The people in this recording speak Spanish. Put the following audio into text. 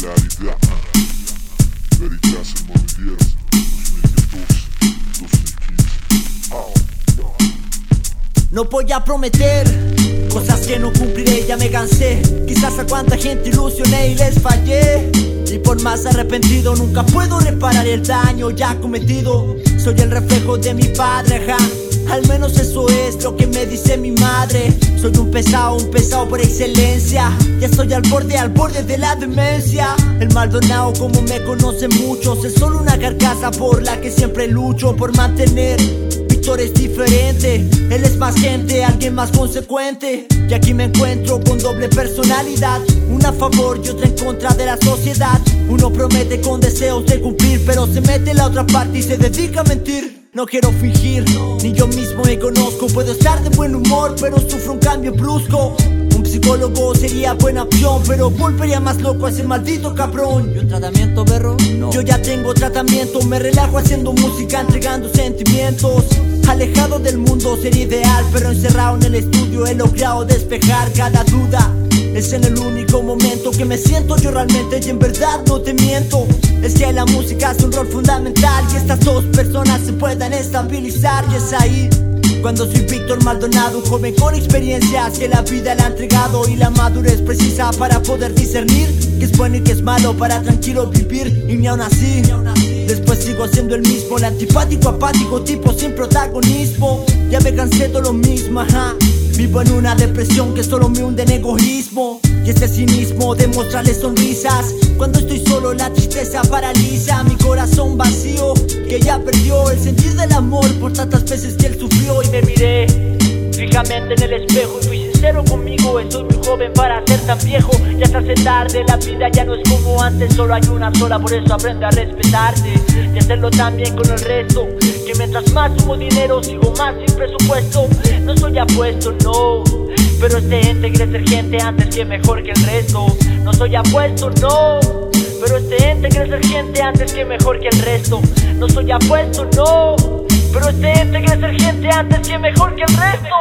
Ja, Veritas en Movier 2014-2015 No voy a prometer cosas que no cumpliré, ya me cansé. Quizás a cuánta gente ilusioné y les fallé. Y por más arrepentido nunca puedo reparar el daño ya cometido. Soy el reflejo de mi padre, ja. Al menos eso es lo que me dice mi madre. Soy un pesado, un pesado por excelencia. Ya estoy al borde, al borde de la demencia. El Maldonado, como me conocen muchos, es solo una carcasa por la que siempre lucho por mantener. Es diferente, él es más gente, alguien más consecuente. Y aquí me encuentro con doble personalidad, una a favor y otra en contra de la sociedad. Uno promete con deseos de cumplir, pero se mete en la otra parte y se dedica a mentir. No quiero fingir, ni yo mismo me conozco. Puedo estar de buen humor, pero sufro un cambio brusco. Un psicólogo sería buena opción, pero volvería más loco a ese maldito cabrón. ¿Y un tratamiento, perro? No. Yo ya tengo tratamiento, me relajo haciendo música, entregando sentimientos. Alejado del mundo sería ideal, pero encerrado en el estudio he logrado despejar cada duda. Es en el único momento que me siento yo realmente y en verdad no te miento. Es que la música es un rol fundamental y estas dos personas se puedan estabilizar y es ahí. Cuando soy Víctor Maldonado, un joven con experiencias que la vida le ha entregado y la madurez precisa para poder discernir que es bueno y que es malo para tranquilo vivir y ni aún así. Después sigo siendo el mismo, el antipático, apático, tipo sin protagonismo. Ya me cansé de lo mismo, ajá. Vivo en una depresión que solo me hunde en egoísmo. Y ese cinismo de mostrarle sonrisas. Cuando estoy solo la tristeza paraliza Mi corazón vacío que ya perdió el sentir del amor Por tantas veces que él sufrió. Y me miré Fijamente en el espejo y fui sincero conmigo. Estoy muy joven para ser tan viejo. Ya se hace tarde, la vida ya no es como antes. Solo hay una sola, por eso aprende a respetarte. Y hacerlo también con el resto. Que mientras más sumo dinero sigo más sin presupuesto apuesto, no. Pero este ente quiere ser gente antes que mejor que el resto. No soy apuesto, no. Pero este ente quiere ser gente antes que mejor que el resto. No soy apuesto, no. Pero este ente quiere ser gente antes que mejor que el resto.